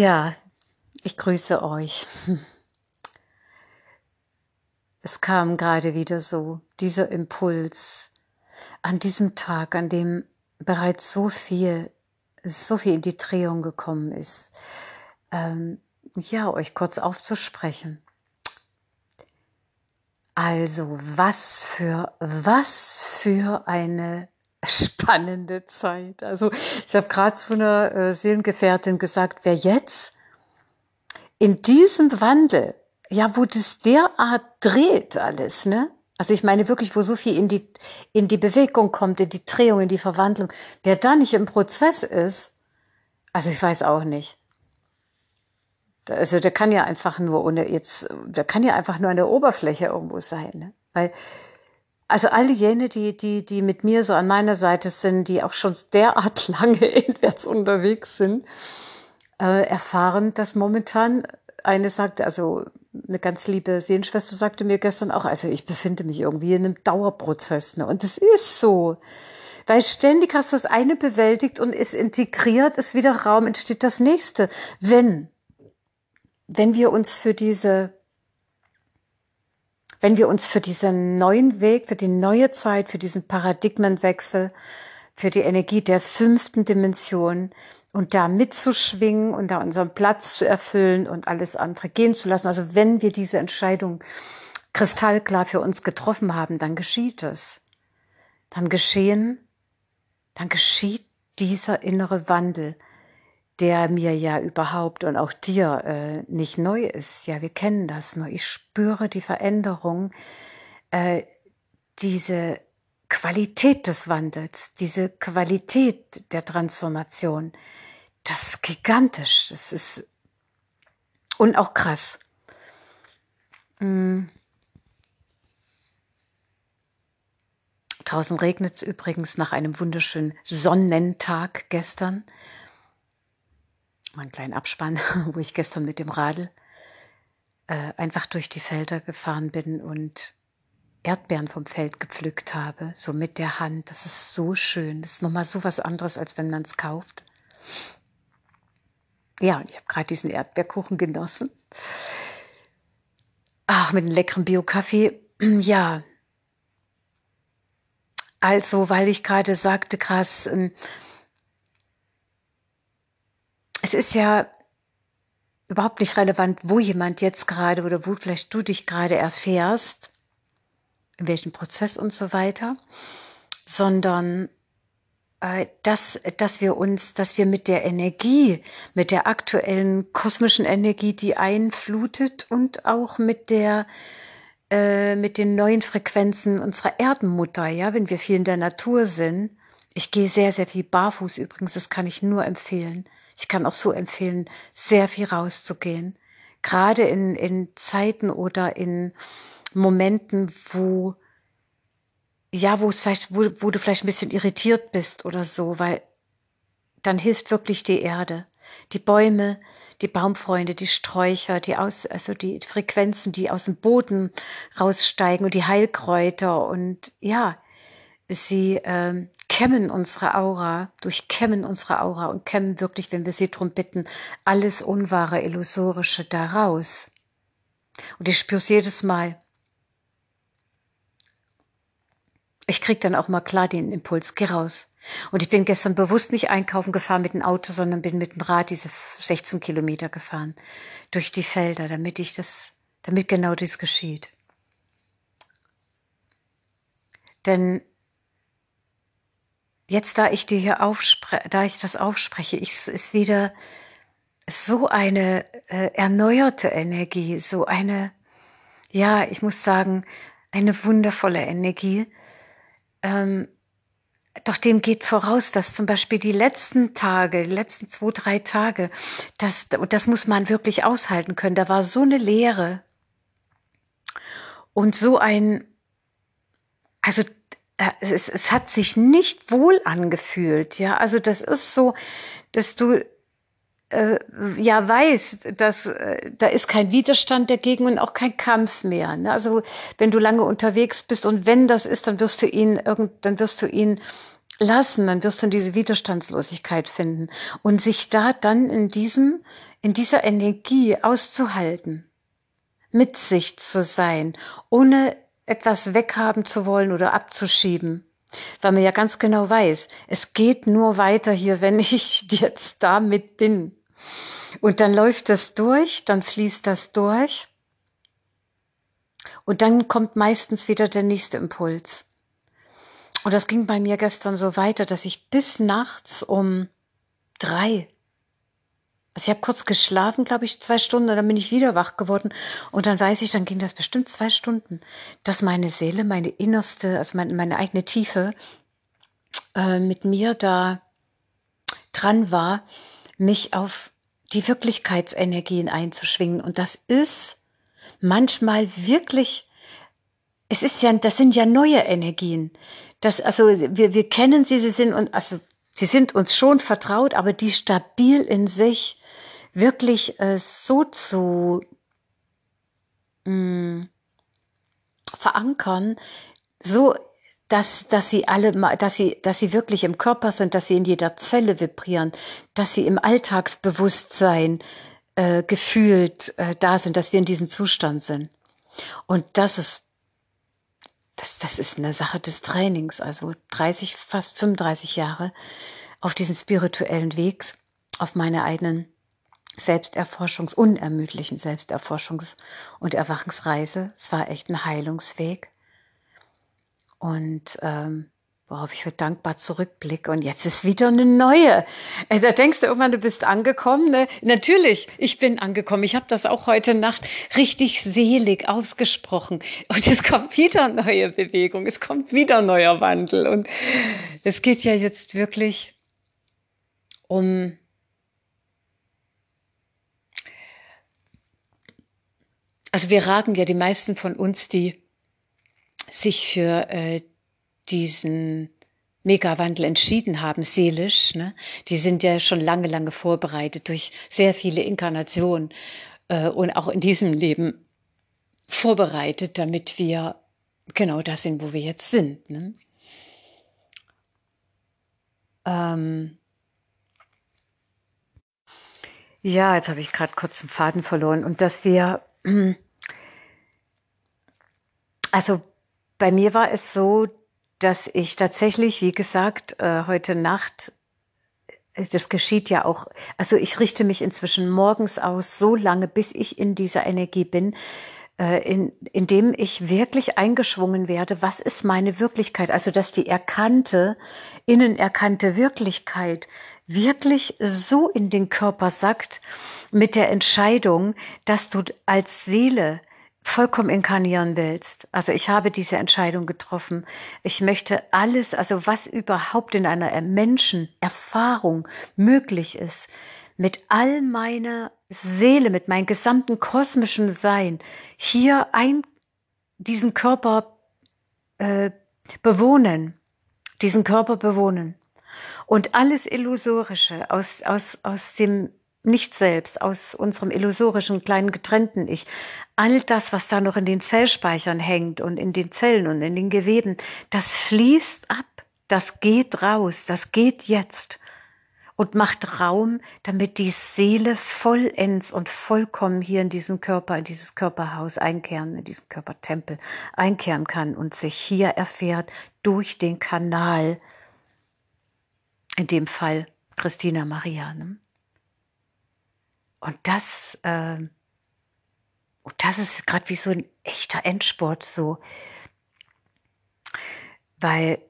Ja, ich grüße euch. Es kam gerade wieder so dieser Impuls an diesem Tag, an dem bereits so viel, so viel in die Drehung gekommen ist, ähm, ja, euch kurz aufzusprechen. Also, was für, was für eine spannende Zeit. Also, ich habe gerade zu einer äh, Seelengefährtin gesagt, wer jetzt in diesem Wandel, ja, wo das derart dreht alles, ne? Also ich meine wirklich, wo so viel in die, in die Bewegung kommt, in die Drehung, in die Verwandlung, wer da nicht im Prozess ist, also ich weiß auch nicht. Also der kann ja einfach nur ohne jetzt, der kann ja einfach nur an der Oberfläche irgendwo sein, ne? Weil, also alle jene, die, die, die mit mir so an meiner Seite sind, die auch schon derart lange inwärts unterwegs sind, äh, erfahren, dass momentan eine sagte, also eine ganz liebe Sehenschwester sagte mir gestern auch, also ich befinde mich irgendwie in einem Dauerprozess. Ne? Und es ist so. Weil ständig hast du das eine bewältigt und ist integriert, ist wieder Raum, entsteht das nächste. Wenn, wenn wir uns für diese, wenn wir uns für diesen neuen Weg, für die neue Zeit, für diesen Paradigmenwechsel, für die Energie der fünften Dimension, und da mitzuschwingen und da unseren Platz zu erfüllen und alles andere gehen zu lassen. Also wenn wir diese Entscheidung kristallklar für uns getroffen haben, dann geschieht es. Dann geschehen, dann geschieht dieser innere Wandel, der mir ja überhaupt und auch dir äh, nicht neu ist. Ja, wir kennen das nur. Ich spüre die Veränderung, äh, diese Qualität des Wandels, diese Qualität der Transformation, das ist gigantisch. Das ist und auch krass. Mhm. Draußen regnet es übrigens nach einem wunderschönen Sonnentag gestern. Mal einen kleinen Abspann, wo ich gestern mit dem Radl äh, einfach durch die Felder gefahren bin und Erdbeeren vom Feld gepflückt habe, so mit der Hand. Das ist so schön. Das ist nochmal so was anderes, als wenn man es kauft. Ja, und ich habe gerade diesen Erdbeerkuchen genossen. Ach, mit einem leckeren Bio-Kaffee. Ja. Also, weil ich gerade sagte, krass, ähm, es ist ja überhaupt nicht relevant, wo jemand jetzt gerade oder wo vielleicht du dich gerade erfährst, in welchem Prozess und so weiter, sondern äh, dass, dass wir uns, dass wir mit der Energie, mit der aktuellen kosmischen Energie, die einflutet und auch mit der, äh, mit den neuen Frequenzen unserer Erdenmutter, ja, wenn wir viel in der Natur sind. Ich gehe sehr, sehr viel barfuß übrigens, das kann ich nur empfehlen. Ich kann auch so empfehlen, sehr viel rauszugehen. Gerade in, in Zeiten oder in Momenten, wo ja, wo es vielleicht, wo, wo du vielleicht ein bisschen irritiert bist oder so, weil dann hilft wirklich die Erde, die Bäume, die Baumfreunde, die Sträucher, die aus, also die Frequenzen, die aus dem Boden raussteigen und die Heilkräuter und ja, sie ähm, kämmen unsere Aura, durchkämmen unsere Aura und kämmen wirklich, wenn wir sie drum bitten, alles Unwahre, Illusorische daraus. Und ich spüre es jedes Mal. Ich krieg dann auch mal klar den Impuls, geh raus. Und ich bin gestern bewusst nicht einkaufen gefahren mit dem Auto, sondern bin mit dem Rad diese 16 Kilometer gefahren durch die Felder, damit ich das, damit genau dies geschieht. Denn jetzt, da ich dir hier aufspreche, da ich das aufspreche, ich, ist wieder so eine äh, erneuerte Energie, so eine, ja, ich muss sagen, eine wundervolle Energie, ähm, doch dem geht voraus, dass zum Beispiel die letzten Tage, die letzten zwei, drei Tage, das, das muss man wirklich aushalten können. Da war so eine Leere und so ein, also es, es hat sich nicht wohl angefühlt, ja. Also das ist so, dass du äh, ja weiß, dass äh, da ist kein Widerstand dagegen und auch kein Kampf mehr. Ne? Also wenn du lange unterwegs bist und wenn das ist, dann wirst du ihn irgend, dann wirst du ihn lassen, dann wirst du diese Widerstandslosigkeit finden und sich da dann in diesem, in dieser Energie auszuhalten, mit sich zu sein, ohne etwas weghaben zu wollen oder abzuschieben. Weil man ja ganz genau weiß, es geht nur weiter hier, wenn ich jetzt damit bin. Und dann läuft das durch, dann fließt das durch. Und dann kommt meistens wieder der nächste Impuls. Und das ging bei mir gestern so weiter, dass ich bis nachts um drei, also ich habe kurz geschlafen, glaube ich, zwei Stunden, und dann bin ich wieder wach geworden. Und dann weiß ich, dann ging das bestimmt zwei Stunden, dass meine Seele, meine innerste, also meine, meine eigene Tiefe, äh, mit mir da dran war, mich auf die Wirklichkeitsenergien einzuschwingen. Und das ist manchmal wirklich, es ist ja, das sind ja neue Energien. Das, also wir, wir kennen sie, sie sind und also sie sind uns schon vertraut, aber die stabil in sich wirklich äh, so zu mh, mm, verankern, so dass, dass sie alle, dass sie, dass sie wirklich im Körper sind, dass sie in jeder Zelle vibrieren, dass sie im Alltagsbewusstsein äh, gefühlt äh, da sind, dass wir in diesem Zustand sind. Und das ist das, das ist eine Sache des Trainings, also 30, fast 35 Jahre auf diesen spirituellen Weg, auf meiner eigenen Selbsterforschungs-, unermüdlichen Selbsterforschungs- und Erwachensreise. Es war echt ein Heilungsweg. Und ähm, worauf ich heute dankbar zurückblicke. Und jetzt ist wieder eine neue. Also da denkst du irgendwann, du bist angekommen. Ne? Natürlich, ich bin angekommen. Ich habe das auch heute Nacht richtig selig ausgesprochen. Und es kommt wieder neue Bewegung, es kommt wieder neuer Wandel. Und es geht ja jetzt wirklich um also wir ragen ja die meisten von uns, die sich für äh, diesen Megawandel entschieden haben, seelisch, ne, die sind ja schon lange, lange vorbereitet durch sehr viele Inkarnationen äh, und auch in diesem Leben vorbereitet, damit wir genau das sind, wo wir jetzt sind. Ne? Ähm ja, jetzt habe ich gerade kurz den Faden verloren und dass wir, also bei mir war es so, dass ich tatsächlich, wie gesagt, äh, heute Nacht, äh, das geschieht ja auch, also ich richte mich inzwischen morgens aus, so lange, bis ich in dieser Energie bin, äh, in, in dem ich wirklich eingeschwungen werde, was ist meine Wirklichkeit? Also, dass die erkannte, innen erkannte Wirklichkeit wirklich so in den Körper sagt, mit der Entscheidung, dass du als Seele vollkommen inkarnieren willst. Also ich habe diese Entscheidung getroffen. Ich möchte alles, also was überhaupt in einer Menschenerfahrung möglich ist, mit all meiner Seele, mit meinem gesamten kosmischen Sein hier ein, diesen Körper äh, bewohnen, diesen Körper bewohnen und alles Illusorische aus, aus, aus dem nicht selbst, aus unserem illusorischen kleinen getrennten Ich, all das, was da noch in den Zellspeichern hängt und in den Zellen und in den Geweben, das fließt ab, das geht raus, das geht jetzt. Und macht Raum, damit die Seele vollends und vollkommen hier in diesen Körper, in dieses Körperhaus einkehren, in diesen Körpertempel einkehren kann und sich hier erfährt durch den Kanal, in dem Fall Christina Marianne. Und das, äh, und das ist gerade wie so ein echter Endsport so. Weil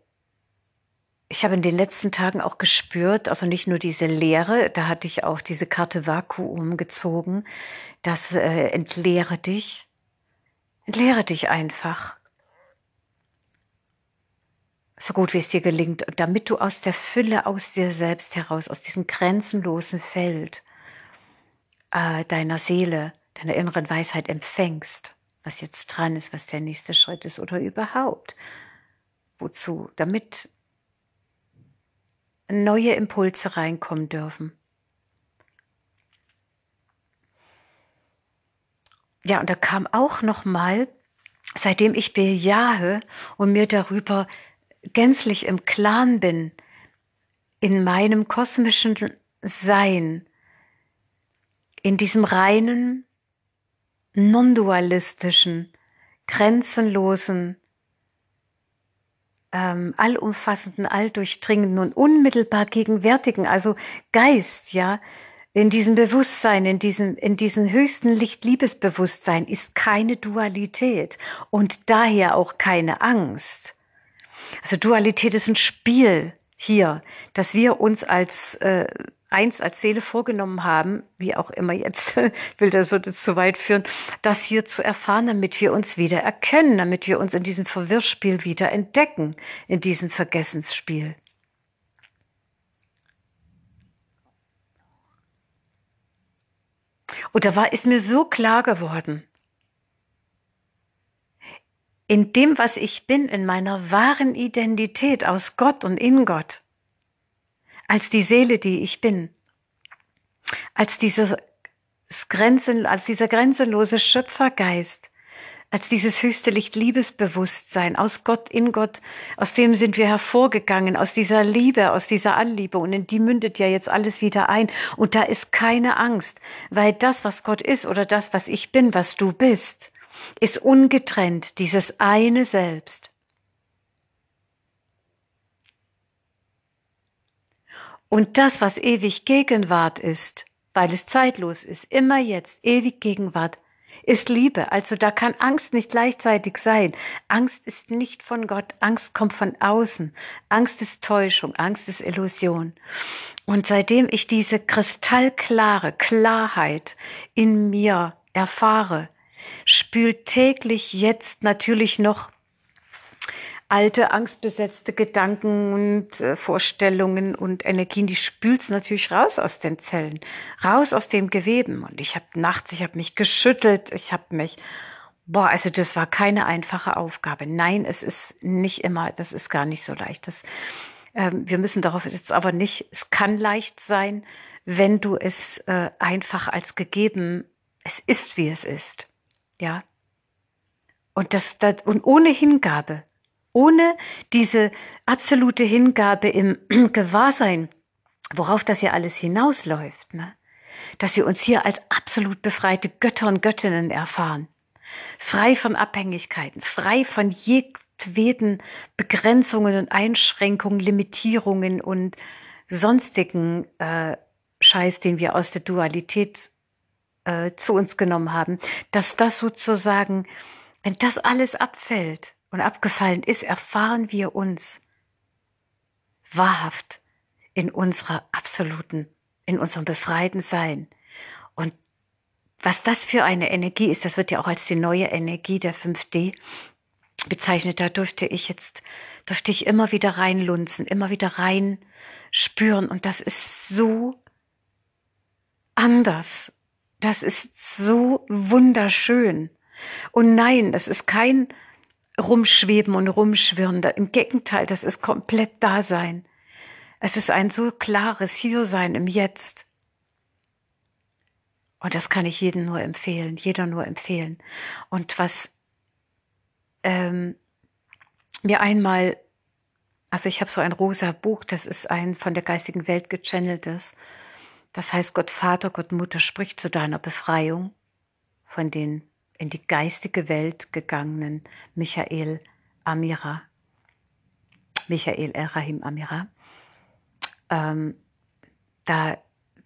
ich habe in den letzten Tagen auch gespürt, also nicht nur diese Leere, da hatte ich auch diese Karte Vakuum gezogen, das äh, entleere dich, entleere dich einfach. So gut wie es dir gelingt, damit du aus der Fülle, aus dir selbst heraus, aus diesem grenzenlosen Feld, äh, deiner Seele, deiner inneren Weisheit empfängst, was jetzt dran ist, was der nächste Schritt ist oder überhaupt. Wozu? Damit neue Impulse reinkommen dürfen. Ja, und da kam auch noch mal, seitdem ich bejahe und mir darüber gänzlich im Klaren bin, in meinem kosmischen Sein, in diesem reinen, non-dualistischen, grenzenlosen, ähm, allumfassenden, alldurchdringenden und unmittelbar gegenwärtigen, also Geist, ja, in diesem Bewusstsein, in diesem, in diesem höchsten Licht-Liebesbewusstsein ist keine Dualität und daher auch keine Angst. Also Dualität ist ein Spiel hier, dass wir uns als äh, eins als Seele vorgenommen haben, wie auch immer jetzt, ich will, das wird jetzt zu weit führen, das hier zu erfahren, damit wir uns wieder erkennen, damit wir uns in diesem Verwirrspiel wieder entdecken, in diesem Vergessensspiel. Und da war, ist mir so klar geworden, in dem, was ich bin, in meiner wahren Identität aus Gott und in Gott, als die Seele, die ich bin, als dieses Grenzen, als dieser grenzenlose Schöpfergeist, als dieses höchste Licht Liebesbewusstsein. Aus Gott in Gott, aus dem sind wir hervorgegangen, aus dieser Liebe, aus dieser Anliebe. Und in die mündet ja jetzt alles wieder ein. Und da ist keine Angst, weil das, was Gott ist oder das, was ich bin, was du bist, ist ungetrennt, dieses eine Selbst. Und das, was ewig Gegenwart ist, weil es zeitlos ist, immer jetzt, ewig Gegenwart, ist Liebe. Also da kann Angst nicht gleichzeitig sein. Angst ist nicht von Gott. Angst kommt von außen. Angst ist Täuschung. Angst ist Illusion. Und seitdem ich diese kristallklare Klarheit in mir erfahre, spült täglich jetzt natürlich noch alte, angstbesetzte Gedanken und äh, Vorstellungen und Energien, die spült's natürlich raus aus den Zellen, raus aus dem Geweben. Und ich habe nachts, ich habe mich geschüttelt, ich habe mich, boah, also das war keine einfache Aufgabe. Nein, es ist nicht immer, das ist gar nicht so leicht. Das, ähm, wir müssen darauf jetzt aber nicht, es kann leicht sein, wenn du es äh, einfach als gegeben, es ist, wie es ist. Ja. Und das, das und ohne Hingabe, ohne diese absolute Hingabe im Gewahrsein, worauf das ja alles hinausläuft, ne? dass wir uns hier als absolut befreite Götter und Göttinnen erfahren, frei von Abhängigkeiten, frei von jedweden Begrenzungen und Einschränkungen, Limitierungen und sonstigen äh, Scheiß, den wir aus der Dualität äh, zu uns genommen haben, dass das sozusagen, wenn das alles abfällt und abgefallen ist, erfahren wir uns wahrhaft in unserer absoluten, in unserem befreiten Sein. Und was das für eine Energie ist, das wird ja auch als die neue Energie der 5D bezeichnet. Da durfte ich jetzt, durfte ich immer wieder reinlunzen, immer wieder rein spüren. Und das ist so anders das ist so wunderschön. Und nein, das ist kein Rumschweben und Rumschwirren. Im Gegenteil, das ist komplett Dasein. Es ist ein so klares Hiersein im Jetzt. Und das kann ich jedem nur empfehlen, jeder nur empfehlen. Und was ähm, mir einmal, also ich habe so ein rosa Buch, das ist ein von der geistigen Welt gechanneltes. Das heißt, Gott Vater, Gott Mutter spricht zu deiner Befreiung von den in die geistige Welt gegangenen Michael Amira, Michael Erahim Amira. Ähm, da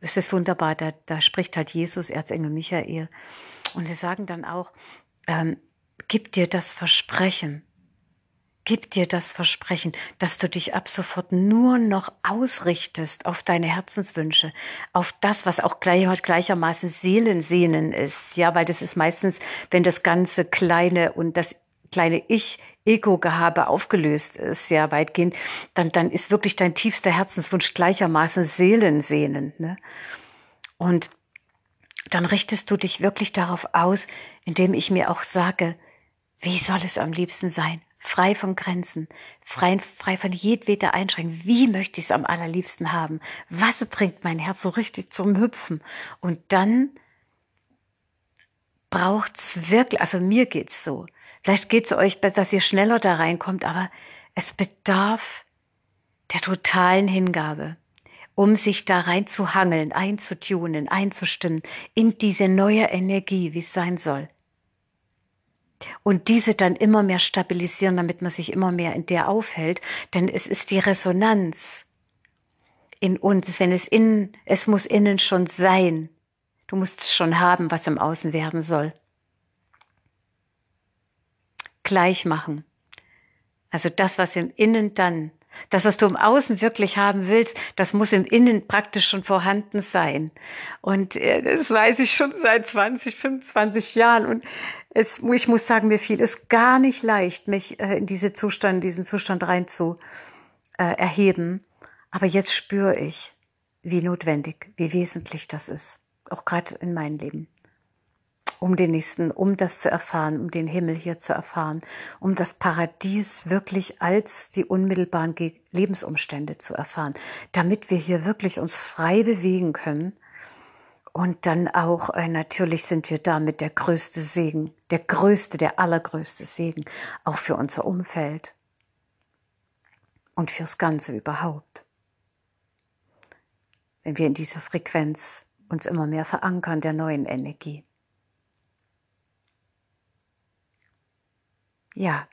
es ist wunderbar, da, da spricht halt Jesus, Erzengel Michael. Und sie sagen dann auch, ähm, gib dir das Versprechen, Gib dir das Versprechen, dass du dich ab sofort nur noch ausrichtest auf deine Herzenswünsche, auf das, was auch gleich, gleichermaßen Seelensehnen ist. Ja, weil das ist meistens, wenn das ganze kleine und das kleine Ich, Ego-Gehabe aufgelöst ist, ja, weitgehend, dann, dann ist wirklich dein tiefster Herzenswunsch gleichermaßen Seelensehnen. Ne? Und dann richtest du dich wirklich darauf aus, indem ich mir auch sage, wie soll es am liebsten sein? Frei von Grenzen, frei, frei von jedweder Einschränkung. Wie möchte ich es am allerliebsten haben? Was bringt mein Herz so richtig zum Hüpfen? Und dann braucht's wirklich, also mir geht's so. Vielleicht geht's euch, dass ihr schneller da reinkommt, aber Es bedarf der totalen Hingabe, um sich da rein zu hangeln, einzutunen, einzustimmen in diese neue Energie, wie es sein soll. Und diese dann immer mehr stabilisieren, damit man sich immer mehr in der aufhält, denn es ist die Resonanz in uns, wenn es innen, es muss innen schon sein. Du musst es schon haben, was im Außen werden soll. Gleich machen. Also das, was im Innen dann, das, was du im Außen wirklich haben willst, das muss im Innen praktisch schon vorhanden sein. Und äh, das weiß ich schon seit 20, 25 Jahren. Und es, ich muss sagen, mir fiel es gar nicht leicht, mich äh, in diese Zustand, diesen Zustand rein zu äh, erheben. Aber jetzt spüre ich, wie notwendig, wie wesentlich das ist. Auch gerade in meinem Leben um den nächsten, um das zu erfahren, um den Himmel hier zu erfahren, um das Paradies wirklich als die unmittelbaren Lebensumstände zu erfahren, damit wir hier wirklich uns frei bewegen können. Und dann auch, äh, natürlich sind wir damit der größte Segen, der größte, der allergrößte Segen, auch für unser Umfeld und fürs Ganze überhaupt. Wenn wir in dieser Frequenz uns immer mehr verankern der neuen Energie. Ja,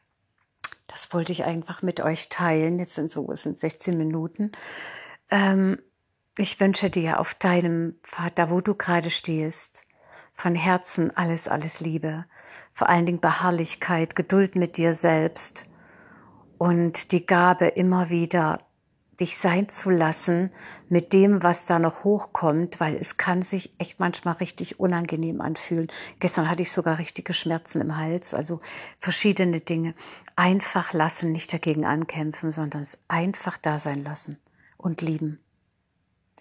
das wollte ich einfach mit euch teilen. Jetzt sind so, es sind 16 Minuten. Ähm, ich wünsche dir auf deinem Pfad, da wo du gerade stehst, von Herzen alles, alles Liebe. Vor allen Dingen Beharrlichkeit, Geduld mit dir selbst und die Gabe immer wieder dich sein zu lassen mit dem, was da noch hochkommt, weil es kann sich echt manchmal richtig unangenehm anfühlen. Gestern hatte ich sogar richtige Schmerzen im Hals, also verschiedene Dinge. Einfach lassen, nicht dagegen ankämpfen, sondern es einfach da sein lassen und lieben.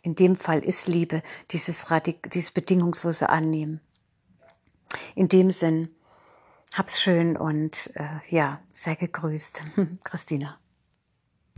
In dem Fall ist Liebe dieses, Radik dieses bedingungslose Annehmen. In dem Sinn, hab's schön und äh, ja, sei gegrüßt, Christina.